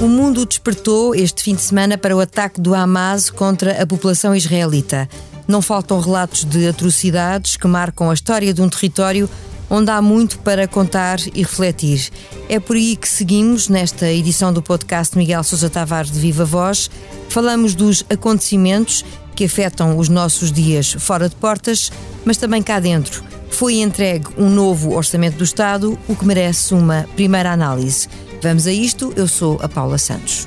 O mundo despertou este fim de semana para o ataque do Hamas contra a população israelita. Não faltam relatos de atrocidades que marcam a história de um território onde há muito para contar e refletir. É por aí que seguimos nesta edição do podcast Miguel Sousa Tavares de Viva Voz. Falamos dos acontecimentos que afetam os nossos dias fora de portas, mas também cá dentro. Foi entregue um novo orçamento do Estado, o que merece uma primeira análise. Vamos a isto, eu sou a Paula Santos.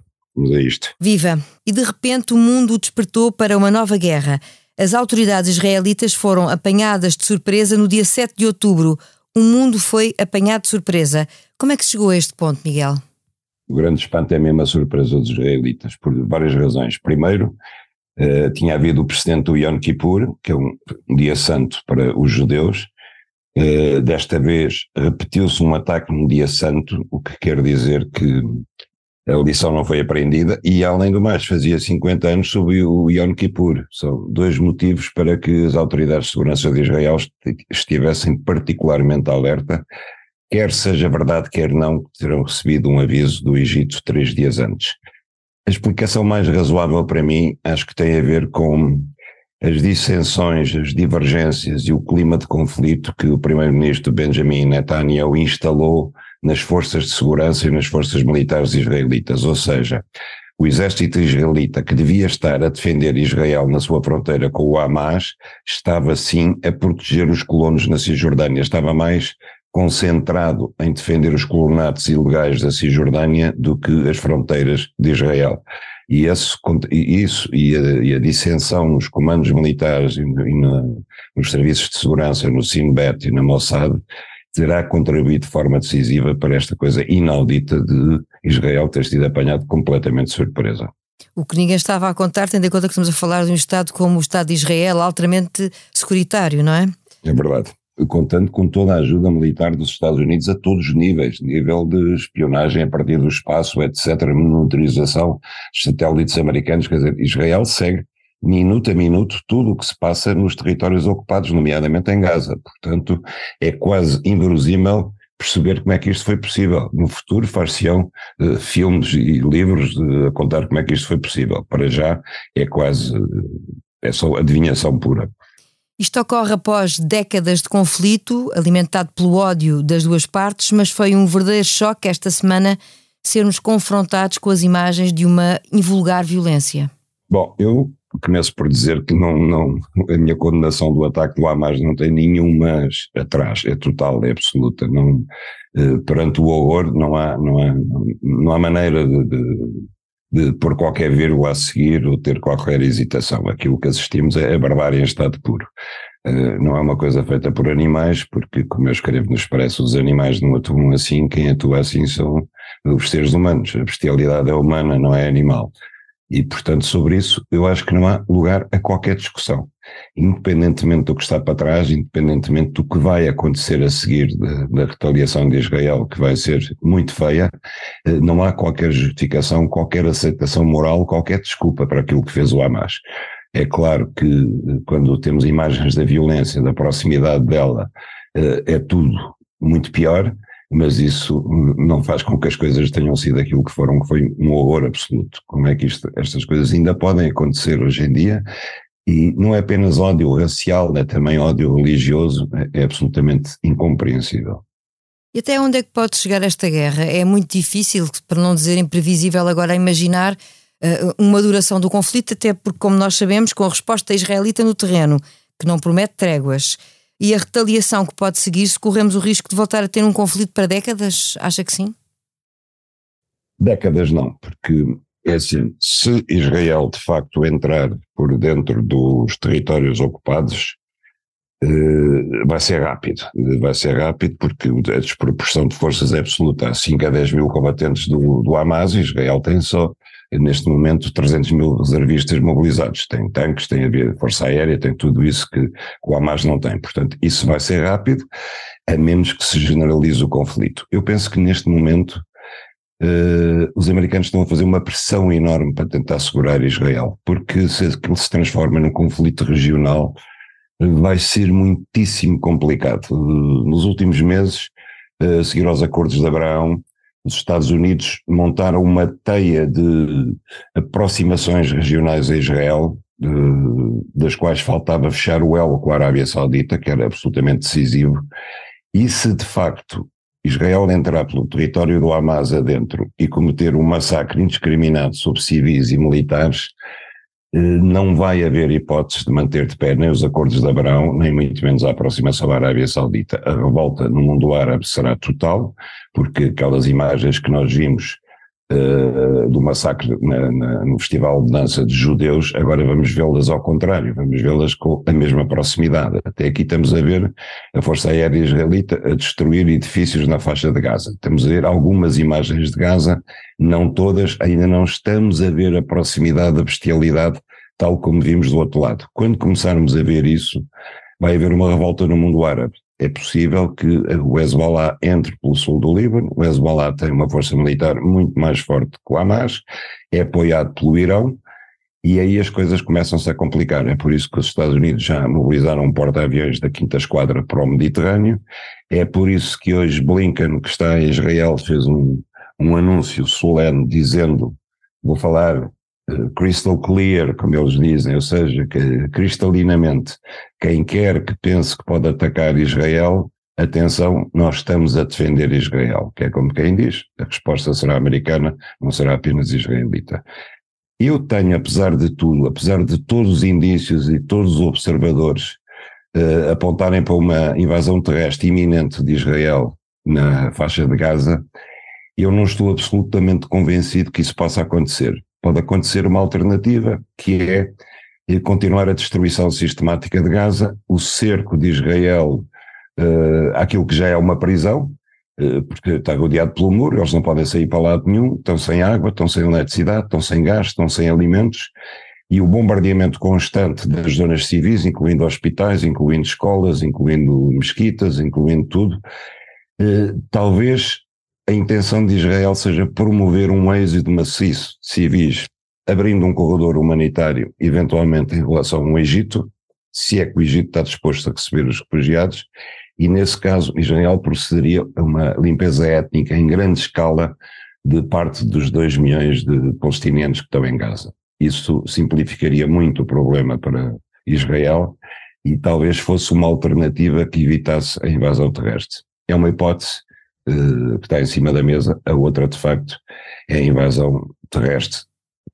Vamos a isto. Viva! E de repente o mundo despertou para uma nova guerra. As autoridades israelitas foram apanhadas de surpresa no dia 7 de outubro. O mundo foi apanhado de surpresa. Como é que se chegou a este ponto, Miguel? O grande espanto é mesmo a surpresa dos israelitas, por várias razões. Primeiro, eh, tinha havido o precedente do Yom Kippur, que é um, um dia santo para os judeus. Eh, desta vez repetiu-se um ataque num dia santo, o que quer dizer que a lição não foi aprendida e, além do mais, fazia 50 anos sob o Yom Kippur. São dois motivos para que as autoridades de segurança de Israel estivessem particularmente alerta, quer seja verdade, quer não, terão recebido um aviso do Egito três dias antes. A explicação mais razoável para mim acho que tem a ver com as dissensões, as divergências e o clima de conflito que o primeiro-ministro Benjamin Netanyahu instalou nas forças de segurança e nas forças militares israelitas, ou seja, o exército israelita que devia estar a defender Israel na sua fronteira com o Hamas, estava sim a proteger os colonos na Cisjordânia, estava mais concentrado em defender os colonatos ilegais da Cisjordânia do que as fronteiras de Israel. E esse, isso e a, e a dissensão nos comandos militares e, e na, nos serviços de segurança, no Sinbet e na Mossad, terá contribuído de forma decisiva para esta coisa inaudita de Israel ter sido apanhado completamente de surpresa. O que ninguém estava a contar, tendo em conta que estamos a falar de um Estado como o Estado de Israel, altamente securitário, não é? É verdade. Contando com toda a ajuda militar dos Estados Unidos a todos os níveis, nível de espionagem a partir do espaço, etc., monitorização, satélites americanos, quer dizer, Israel segue minuto a minuto tudo o que se passa nos territórios ocupados, nomeadamente em Gaza. Portanto, é quase inverosímil perceber como é que isto foi possível. No futuro far-se-ão uh, filmes e livros uh, a contar como é que isto foi possível. Para já é quase, uh, é só adivinhação pura. Isto ocorre após décadas de conflito, alimentado pelo ódio das duas partes, mas foi um verdadeiro choque esta semana sermos confrontados com as imagens de uma invulgar violência. Bom, eu começo por dizer que não, não, a minha condenação do ataque do Hamas não tem nenhum mas atrás, é total, é absoluta. Não, eh, perante o horror não há, não há, não há maneira de, de, de pôr qualquer vírgula a seguir ou ter qualquer hesitação. Aquilo que assistimos é a barbárie em estado puro. Uh, não é uma coisa feita por animais, porque, como eu escrevo no Expresso, os animais não atuam assim, quem atua assim são os seres humanos. A bestialidade é humana, não é animal. E, portanto, sobre isso, eu acho que não há lugar a qualquer discussão. Independentemente do que está para trás, independentemente do que vai acontecer a seguir da, retaliação de Israel, que vai ser muito feia, eh, não há qualquer justificação, qualquer aceitação moral, qualquer desculpa para aquilo que fez o Hamas. É claro que eh, quando temos imagens da violência, da proximidade dela, eh, é tudo muito pior, mas isso não faz com que as coisas tenham sido aquilo que foram, que foi um horror absoluto. Como é que isto, estas coisas ainda podem acontecer hoje em dia? E não é apenas ódio racial, é também ódio religioso, é, é absolutamente incompreensível. E até onde é que pode chegar esta guerra? É muito difícil, para não dizer imprevisível, agora imaginar uh, uma duração do conflito, até porque, como nós sabemos, com a resposta israelita no terreno, que não promete tréguas, e a retaliação que pode seguir se corremos o risco de voltar a ter um conflito para décadas? Acha que sim? Décadas não, porque É assim, se Israel de facto entrar por dentro dos territórios ocupados, eh, vai ser rápido. Vai ser rápido porque a desproporção de forças é absoluta. Há 5 a 10 mil combatentes do, do Hamas Israel tem só, neste momento, 300 mil reservistas mobilizados. Tem tanques, tem a força aérea, tem tudo isso que o Hamas não tem. Portanto, isso vai ser rápido, a menos que se generalize o conflito. Eu penso que neste momento Uh, os americanos estão a fazer uma pressão enorme para tentar segurar Israel, porque se aquilo se transforma num conflito regional, vai ser muitíssimo complicado. Uh, nos últimos meses, uh, a seguir aos acordos de Abraão, os Estados Unidos montaram uma teia de aproximações regionais a Israel, das quais faltava fechar o elo com a Arábia Saudita, que era absolutamente decisivo, e se de facto Israel entrar pelo território do Hamas adentro e cometer um massacre indiscriminado sobre civis e militares, não vai haver hipótese de manter de pé nem os acordos de Abraão, nem muito menos a aproximação à Arábia Saudita. A revolta no mundo árabe será total, porque aquelas imagens que nós vimos uh, do massacre na, na, no Festival de Dança de Judeus, agora vamos vê-las ao contrário, vamos vê-las com a mesma proximidade. Até aqui estamos a ver a Força Aérea Israelita a destruir edifícios na faixa de Gaza. Estamos a ver algumas imagens de Gaza, não todas, ainda não estamos a ver a proximidade da bestialidade tal como vimos do outro lado. Quando começarmos a ver isso, vai haver uma revolta no mundo árabe é possível que o Hezbollah entre pelo sul do Líbano. O Hezbollah tem uma força militar muito mais forte que o Hamas, é apoiado pelo Irão, e aí as coisas começam-se a complicar. É por isso que os Estados Unidos já mobilizaram um porta-aviões da Quinta Esquadra para o Mediterrâneo. É por isso que hoje Blinken, que está em Israel, fez um, um anúncio solene dizendo: vou falar crystal clear, como eles dizem, ou seja, que cristalinamente quem quer que pense que pode atacar Israel, atenção, nós estamos a defender Israel, que é como quem diz, a resposta será americana, não será apenas israelita. Eu tenho, apesar de tudo, apesar de todos os indícios e todos os observadores uh, apontarem para uma invasão terrestre iminente de Israel na faixa de Gaza, eu não estou absolutamente convencido que isso possa acontecer pode acontecer uma alternativa, que é continuar a destruição sistemática de Gaza, o cerco de Israel uh, àquilo que já é uma prisão, uh, porque está rodeado pelo muro, eles não podem sair para lado nenhum, estão sem água, estão sem eletricidade, estão sem gás, estão sem alimentos, e o bombardeamento constante das zonas civis, incluindo hospitais, incluindo escolas, incluindo mesquitas, incluindo tudo, uh, talvez a intenção de Israel seja promover um êxito maciço de civis, abrindo um corredor humanitário, eventualmente em relação ao Egito, se é que o Egito está disposto a receber os refugiados, e nesse caso Israel procederia a uma limpeza étnica em grande escala de parte dos 2 milhões de palestinianos que estão em Gaza. Isso simplificaria muito o problema para Israel e talvez fosse uma alternativa que evitasse a invasão terrestre. É uma hipótese, eh, que está em cima da mesa, a outra de facto é a invasão terrestre,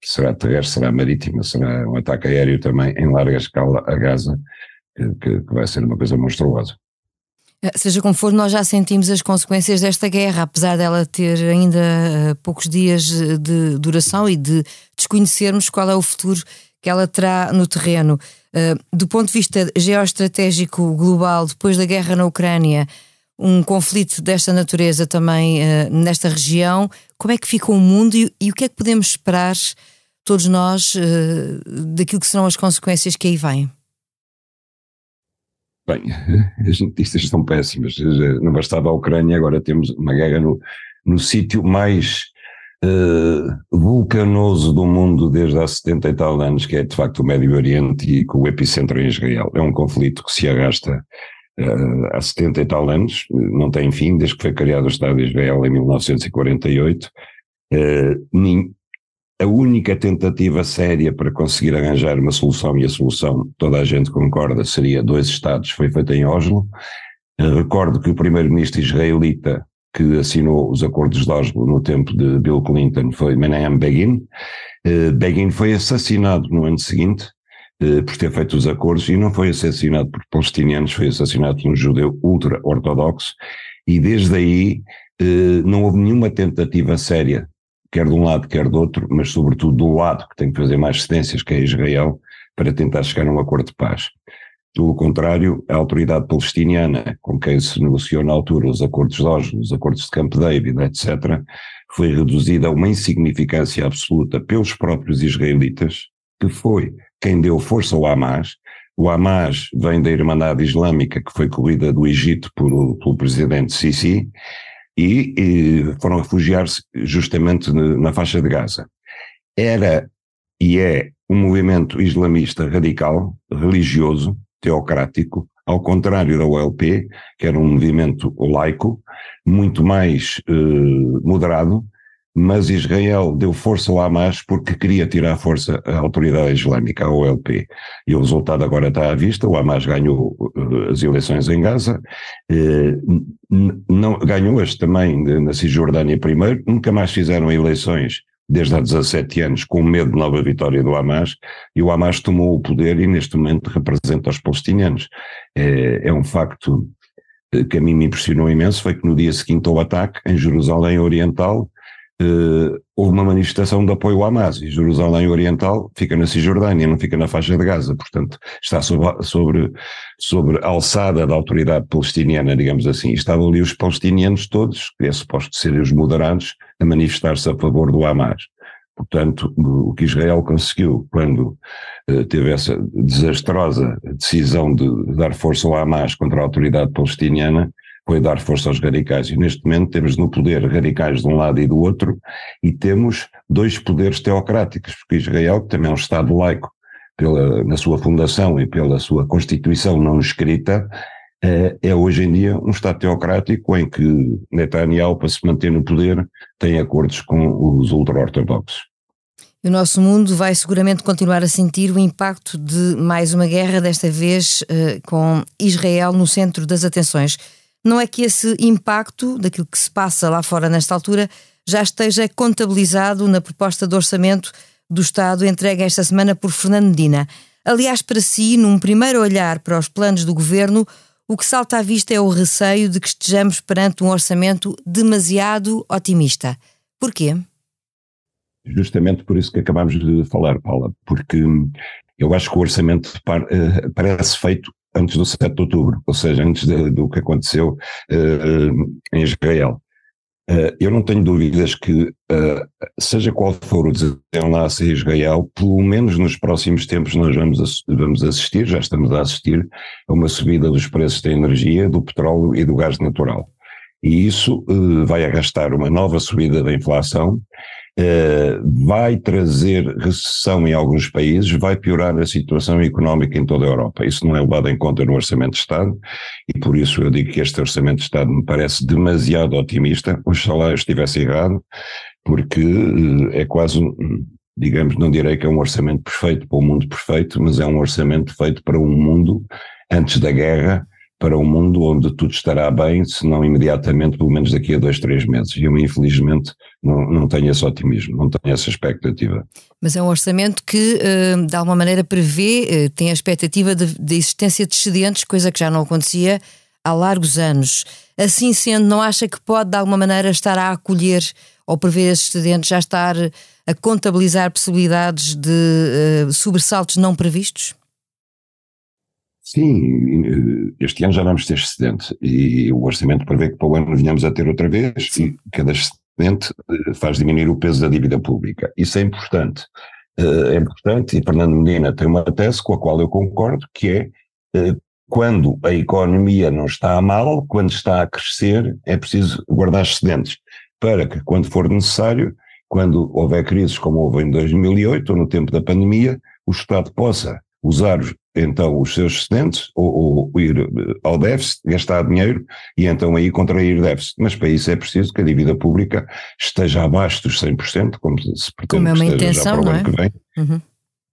será terrestre, será marítima, será um ataque aéreo também em larga escala a Gaza, que, que, vai ser uma coisa monstruosa. Eh, seja como for, nós já sentimos as consequências desta guerra, apesar dela ter ainda eh, poucos dias de duração e de desconhecermos qual é o futuro que ela terá no terreno. Do ponto de vista geoestratégico global, depois da guerra na Ucrânia, um conflito desta natureza também uh, nesta região, como é que fica o mundo e, e, o que é que podemos esperar, todos nós, uh, daquilo que serão as consequências que aí vêm? Bem, as notícias são péssimas. Não bastava a Ucrânia, agora temos uma guerra no, no sítio mais uh, vulcanoso do mundo desde há 70 e tal anos, que é de facto o Médio Oriente e com o epicentro em Israel. É um conflito que se arrasta uh, há 70 e tal anos, não tem fim, desde que foi criado o Estado de Israel em 1948. Uh, a única tentativa séria para conseguir arranjar uma solução, e a solução toda a gente concorda, seria dois Estados, foi feita em Oslo. Uh, recordo que o primeiro-ministro israelita que assinou os acordos de Oslo no tempo de Bill Clinton foi Menahem Begin. Uh, Begin foi assassinado no ano seguinte por ter feito os acordos e não foi assassinado por palestinianos, foi assassinado por um judeu ultra-ortodoxo e desde aí eh, não houve nenhuma tentativa séria quer de um lado, quer do outro, mas sobretudo do lado que tem que fazer mais cedências, que é Israel, para tentar chegar a um acordo de paz. Pelo contrário, a autoridade palestiniana, com quem se negociou na altura os acordos de Oslo, os acordos de Camp David, etc., foi reduzida a uma insignificância absoluta pelos próprios israelitas, que foi quem deu força ao Hamas. O Hamas vem da Irmandade Islâmica, que foi corrida do Egito por, pelo presidente Sisi, e, e foram refugiar-se justamente na faixa de Gaza. Era e é um movimento islamista radical, religioso, teocrático, ao contrário da OLP, que era um movimento laico, muito mais eh, moderado, mas Israel deu força ao Hamas porque queria tirar força à autoridade islâmica, a OLP. E o resultado agora está à vista, o Hamas ganhou uh, as eleições em Gaza, uh, não, ganhou as também na Cisjordânia primeiro, nunca mais fizeram eleições desde há 17 anos com medo de nova vitória do Hamas, e o Hamas tomou o poder e neste momento representa os palestinianos. É, é um facto eh, que a mim me impressionou imenso, foi que no dia seguinte ao ataque, em Jerusalém Oriental, uh, houve uma manifestação de apoio ao Hamas e Jerusalém Oriental fica na Cisjordânia, não fica na faixa de Gaza, portanto está sobre, sobre, sobre alçada da autoridade palestiniana, digamos assim. Estavam ali os palestinianos todos, que é suposto ser os moderados, a manifestar-se a favor do Hamas. Portanto, o que Israel conseguiu quando uh, teve essa desastrosa decisão de dar força ao Hamas contra a autoridade palestiniana foi dar força aos radicais. E neste momento temos no poder radicais de um lado e do outro, e temos dois poderes teocráticos, porque Israel, que também é um Estado laico, pela, na sua fundação e pela sua constituição não escrita, é, é hoje em dia um Estado teocrático em que Netanyahu, para se manter no poder, tem acordos com os ultra-ortodoxos. O nosso mundo vai seguramente continuar a sentir o impacto de mais uma guerra, desta vez uh, com Israel no centro das atenções não é que esse impacto daquilo que se passa lá fora nesta altura já esteja contabilizado na proposta de orçamento do Estado entregue esta semana por Fernando Medina. Aliás, para si, num primeiro olhar para os planos do governo, o que salta à vista é o receio de que estejamos perante um orçamento demasiado otimista. Porquê? Justamente por isso que acabamos de falar, Paula, porque eu acho que o orçamento eh, parece feito antes do 7 de outubro, ou seja, antes de, do que aconteceu uh, em Israel. Uh, eu não tenho dúvidas que, uh, seja qual for o desenlace em Israel, pelo menos nos próximos tempos nós vamos, vamos assistir, já estamos a assistir, a uma subida dos preços da energia, do petróleo e do gás natural. E isso vai arrastar uma nova subida da inflação vai trazer recessão em alguns países, vai piorar a situação económica em toda a Europa. Isso não é levado em conta no Orçamento de Estado e por isso eu digo que este Orçamento de Estado me parece demasiado otimista. Oxalá eu estivesse errado, porque eh, é quase digamos, não direi que é um orçamento perfeito para o um mundo perfeito, mas é um orçamento feito para um mundo antes da guerra, para um mundo onde tudo estará bem, se não imediatamente, pelo menos daqui a dois, três meses. E eu, infelizmente, não, não tenho esse otimismo, não tenho essa expectativa. Mas é um orçamento que, eh, de alguma maneira, prevê, eh, tem a expectativa de, de existência de excedentes, coisa que já não acontecia há largos anos. Assim sendo, não acha que pode, de alguma maneira, estar a acolher ou prever esses excedentes, já estar a contabilizar possibilidades de uh, sobressaltos não previstos? Sim, este ano já vamos ter excedente e o orçamento prevê que para o ano venhamos a ter outra vez Sim. e cada excedente eh, faz diminuir o peso da dívida pública. Isso é importante. Eh, é importante e Fernando Medina tem uma tese com a qual eu concordo, que é eh, quando a economia não está a mal, quando está a crescer, é preciso guardar excedentes para que quando for necessário, quando houver crises como houve em 2008 ou no tempo da pandemia, o Estado possa usar então os seus excedentes ou, ou, ir eh, ao déficit, gastar dinheiro e então aí contrair déficit. Mas para isso é preciso que a dívida pública esteja abaixo dos 100%, como se pretende como é uma intenção, já para o ano é? que vem. Uhum.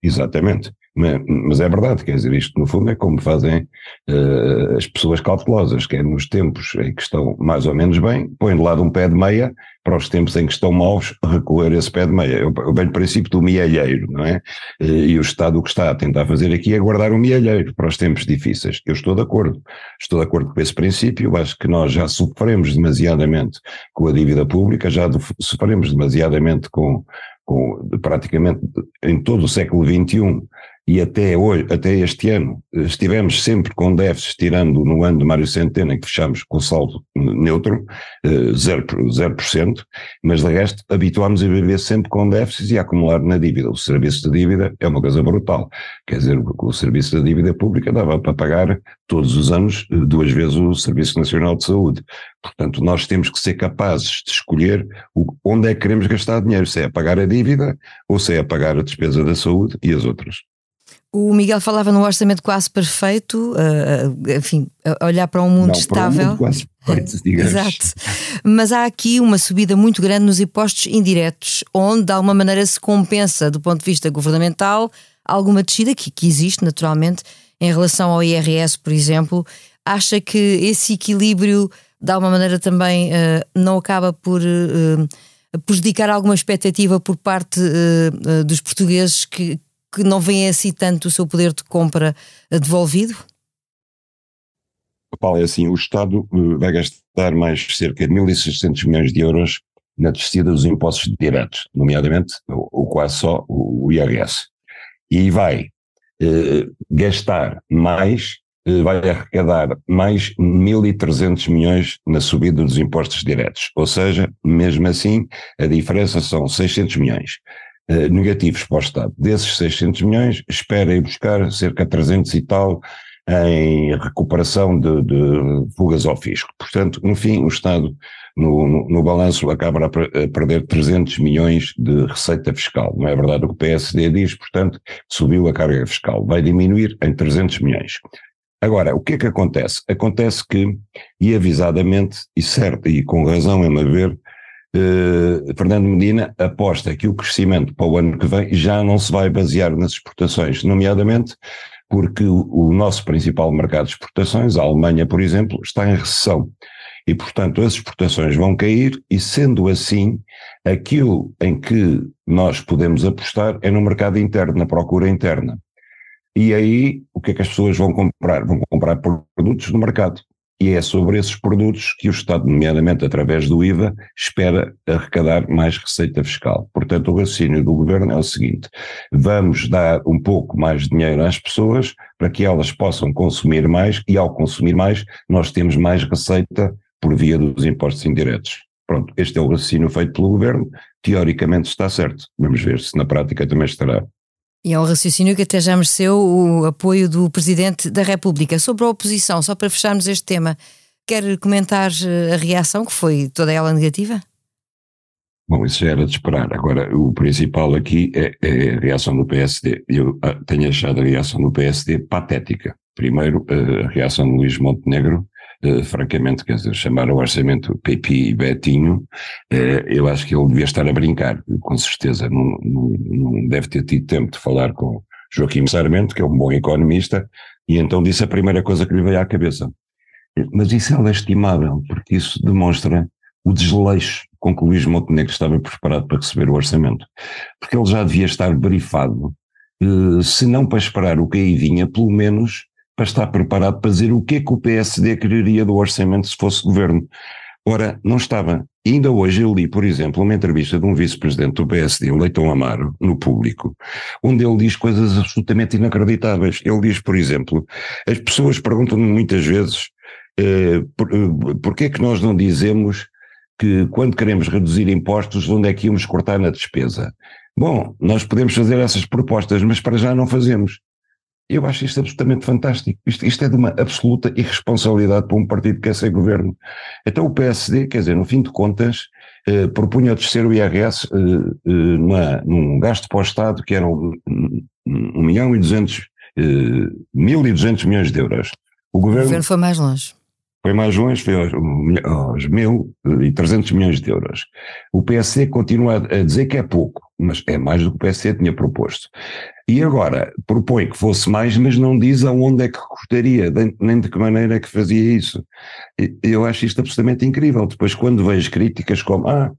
Exatamente. Mas, mas, é verdade, quer dizer, isto no fundo é como fazem uh, as pessoas cautelosas, que é nos tempos em que estão mais ou menos bem, põem de lado um pé de meia, para os tempos em que estão maus, recolher esse pé de meia. O eu do princípio do mielheiro, não é? E o Estado o que está a tentar fazer aqui é guardar o um mielheiro para os tempos difíceis. Eu estou de acordo. Estou de acordo com esse princípio. Acho que nós já sofremos demasiadamente com a dívida pública, já sofremos demasiadamente com, com praticamente em todo o século XXI e até hoje, até este ano, estivemos sempre com déficits, tirando no ano de Mário Centeno, em que fechamos com saldo neutro, eh, 0%, 0% assunto. Mas de resto, habituámos a viver sempre com déficits e a acumular na dívida. O serviço de dívida é uma coisa brutal. Quer dizer, o serviço da dívida pública dava para pagar todos os anos eh, duas vezes o Serviço Nacional de Saúde. Portanto, nós temos que ser capazes de escolher onde é que queremos gastar dinheiro, se é a pagar a dívida ou se é a pagar a despesa da saúde e as outras. O Miguel falava num orçamento quase perfeito, eh, eh, enfim, olhar para um mundo Não, estável. Um mundo quase digamos. Exato. Mas há aqui uma subida muito grande nos impostos indiretos, onde de alguma maneira se compensa, do ponto de vista governamental, alguma descida que, que existe naturalmente em relação ao IRS, por exemplo. Acha que esse equilíbrio, de alguma maneira, também uh, não acaba por. Uh, prejudicar alguma expectativa por parte dos portugueses que, que não vem assim tanto o seu poder de compra devolvido? É assim, o Estado eh, vai gastar mais cerca de 1.600 milhões de euros na descida dos impostos diretos, nomeadamente, ou quase só o IRS. E vai eh, gastar mais, eh, vai arrecadar mais 1.300 milhões na subida dos impostos diretos. Ou seja, mesmo assim, a diferença são 600 milhões. Eh, negativos para o Estado. Desses 600 milhões, espera ir buscar cerca de 300 e tal em recuperação de, de fugas ao fisco. Portanto, no fim, o Estado, no, no, no balanço, acaba a, perder 300 milhões de receita fiscal. Não é verdade o que o PSD diz, portanto, subiu a carga fiscal. Vai diminuir em 300 milhões. Agora, o que é que acontece? Acontece que, e avisadamente, e certo, e com razão, em meu ver, Uh, Fernando Medina aposta que o crescimento para o ano que vem já não se vai basear nas exportações, nomeadamente porque o, nosso principal mercado de exportações, a Alemanha, por exemplo, está em recessão. E, portanto, as exportações vão cair, e sendo assim, aquilo em que nós podemos apostar é no mercado interno, na procura interna. E aí, o que é que as pessoas vão comprar? Vão comprar produtos no mercado e é sobre esses produtos que o Estado, nomeadamente através do IVA, espera arrecadar mais receita fiscal. Portanto, o raciocínio do governo é o seguinte: vamos dar um pouco mais de dinheiro às pessoas para que elas possam consumir mais e, ao consumir mais, nós temos mais receita por via dos impostos indiretos. Pronto, este é o raciocínio feito pelo governo. Teoricamente está certo. Vamos ver se na prática também estará. E é um raciocínio que até já mereceu o apoio do Presidente da República. Sobre a oposição, só para fecharmos este tema, quer comentar eh, a reação, que foi toda ela negativa? Bom, isso já era de esperar. Agora, o principal aqui é, é a reação do PSD. Eu ah, tenho achado a reação do PSD patética. Primeiro, a reação de Luís Montenegro, Uh, francamente, quer dizer, chamar o orçamento Pepi e Betinho, uh, eu acho que ele devia estar a brincar, com certeza. Não, não, não, deve ter tido tempo de falar com Joaquim Sarmento, que é um bom economista, e então disse a primeira coisa que lhe veio à cabeça. Mas isso é lastimável, porque isso demonstra o desleixo com que Luís Montenegro estava preparado para receber o orçamento. Porque ele já devia estar brifado, uh, se não para esperar o que aí vinha, pelo menos para estar preparado para dizer o que é que o PSD quereria do orçamento se fosse governo. Ora, não estava. Ainda hoje eu li, por exemplo, uma entrevista de um vice-presidente do PSD, o Leitão Amaro, no público, onde ele diz coisas absolutamente inacreditáveis. Ele diz, por exemplo, as pessoas perguntam-me muitas vezes eh, por, eh, porquê é que nós não dizemos que quando queremos reduzir impostos, onde é que íamos cortar na despesa? Bom, nós podemos fazer essas propostas, mas para já não fazemos. Eu acho isto absolutamente fantástico. Isto, isto, é de uma absoluta irresponsabilidade para um partido que quer ser governo. Então o PSD, quer dizer, no fim de contas, eh, propunha descer o IRS eh, eh, numa, num gasto para o Estado que era um, um milhão e duzentos, eh, mil e duzentos milhões de euros. O governo, o governo foi mais longe. Foi mais longe, foi aos, aos mil e trezentos milhões de euros. O PSD continua a dizer que é pouco mas é mais do que o PSD tinha proposto. E agora propõe que fosse mais, mas não diz aonde é que cortaria, nem de que maneira é que fazia isso. Eu acho isto absolutamente incrível. Depois, quando vejo críticas como ah,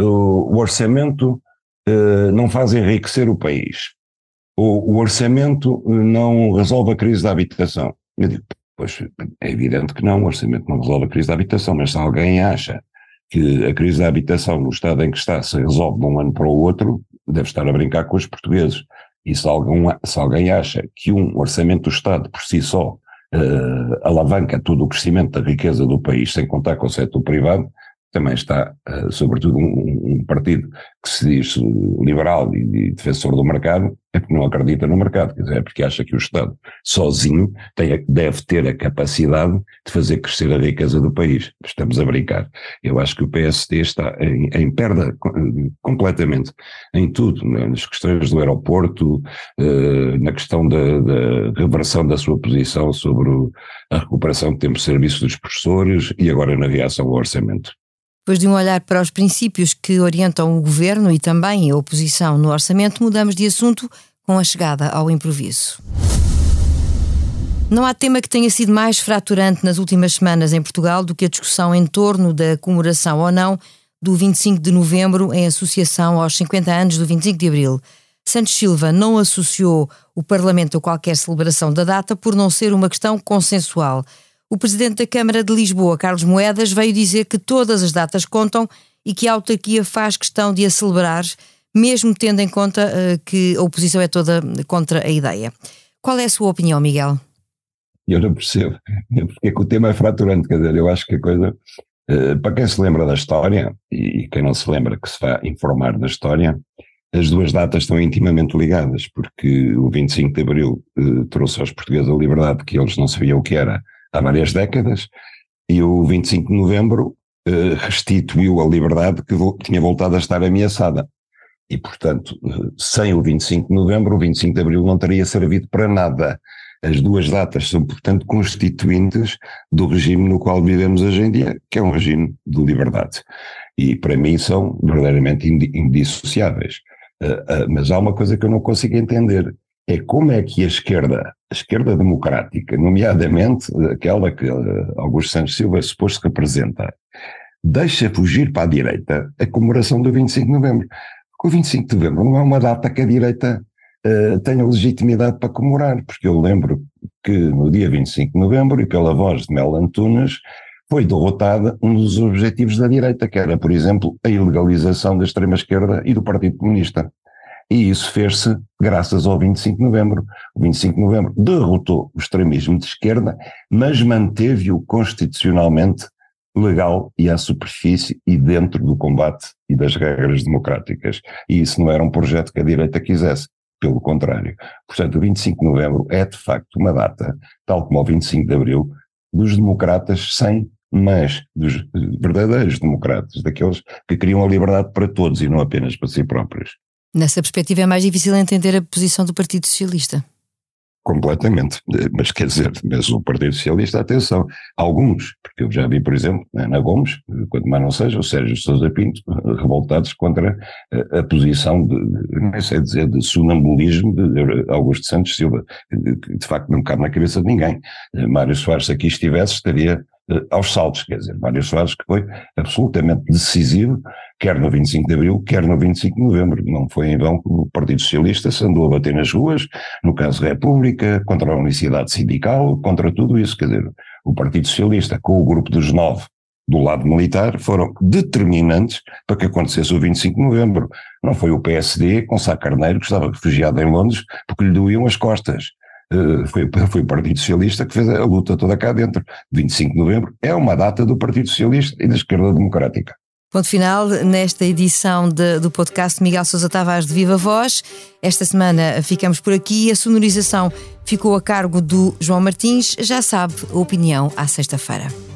o orçamento uh, não faz enriquecer o país, o, o orçamento não resolve a crise da habitação. Eu digo, pois é evidente que não, o orçamento não resolve a crise da habitação, mas se alguém acha que a crise da habitação no estado em que está se resolve de um ano para o outro, deve estar a brincar com os portugueses. E se, algum, se alguém acha que um orçamento do Estado por si só uh, alavanca todo o crescimento da riqueza do país, sem contar com o setor privado, também está, uh, sobretudo, um, partido que se diz liberal e, defensor do mercado, é porque não acredita no mercado, quer dizer, é porque acha que o Estado sozinho tem, deve ter a capacidade de fazer crescer a riqueza do país. Estamos a brincar. Eu acho que o PSD está em, em perda completamente em tudo, né? nas questões do aeroporto, uh, na questão da, da, reversão da sua posição sobre a recuperação de tempo de serviço dos professores e agora na reação ao orçamento. Depois de um olhar para os princípios que orientam o governo e também a oposição no orçamento, mudamos de assunto com a chegada ao improviso. Não há tema que tenha sido mais fraturante nas últimas semanas em Portugal do que a discussão em torno da comemoração ou não do 25 de novembro em associação aos 50 anos do 25 de abril. Santos Silva não associou o Parlamento a qualquer celebração da data por não ser uma questão consensual. O presidente da Câmara de Lisboa, Carlos Moedas, veio dizer que todas as datas contam e que a autarquia faz questão de a celebrar, mesmo tendo em conta uh, que a oposição é toda contra a ideia. Qual é a sua opinião, Miguel? Eu não percebo porque é o tema é fraturante, quer dizer, eu acho que a coisa, uh, para quem se lembra da história, e quem não se lembra que se vai informar da história, as duas datas estão intimamente ligadas, porque o 25 de Abril uh, trouxe aos portugueses a liberdade que eles não sabiam o que era, há várias décadas, e o 25 de novembro eh, restituiu a liberdade que tinha voltado a estar ameaçada. E, portanto, eh, sem o 25 de novembro, o 25 de abril não teria servido para nada. As duas datas são, portanto, constituintes do regime no qual vivemos hoje em dia, que é um regime de liberdade. E, para mim, são verdadeiramente indissociáveis. Uh, mas há uma coisa que eu não consigo entender é como é que a esquerda, a esquerda democrática, nomeadamente aquela que uh, Augusto Santos Silva é suposto que representa, deixa fugir para a direita a comemoração do 25 de novembro. Porque o 25 de novembro não é uma data que a direita uh, tenha legitimidade para comemorar, porque eu lembro que no dia 25 de novembro, e pela voz de Mel Antunes, foi derrotada um dos objetivos da direita, que era, por exemplo, a ilegalização da extrema-esquerda e do Partido Comunista. E isso fez-se graças ao 25 de novembro. O 25 de novembro derrotou o extremismo de esquerda, mas manteve-o constitucionalmente legal e à superfície e dentro do combate e das regras democráticas. E isso não era um projeto que a direita quisesse, pelo contrário. Portanto, o 25 de novembro é de facto uma data, tal como o 25 de abril, dos democratas sem mas dos verdadeiros democratas, daqueles que queriam a liberdade para todos e não apenas para si próprios. Nessa perspectiva é mais difícil entender a posição do Partido Socialista. Completamente, mas quer dizer, mas o Partido Socialista, atenção, alguns, porque eu já vi, por exemplo, Ana Gomes, quanto mais não seja, o Sérgio Sousa Pinto, revoltados contra a, a posição de, não sei dizer, de sonambulismo de Augusto Santos Silva, que de facto não cabe na cabeça de ninguém. Mário Soares, se aqui estivesse, estaria aos saltos, quer dizer, Mário Soares que foi absolutamente decisivo, quer no 25 de Abril, quer no 25 de Novembro. Não foi em vão que o Partido Socialista se andou a bater nas ruas, no caso República, contra a unicidade sindical, contra tudo isso, quer dizer, o Partido Socialista com o grupo dos nove do lado militar foram determinantes para que acontecesse o 25 de novembro. Não foi o PSD com Sá Carneiro que estava refugiado em Londres porque lhe doíam as costas. Eh, foi, foi o Partido Socialista que fez a luta toda cá dentro. 25 de novembro é uma data do Partido Socialista e da esquerda democrática. Ponto final nesta edição de, do podcast Miguel Sousa Tavares de Viva Voz. Esta semana ficamos por aqui. A sonorização ficou a cargo do João Martins. Já sabe, a opinião à sexta-feira.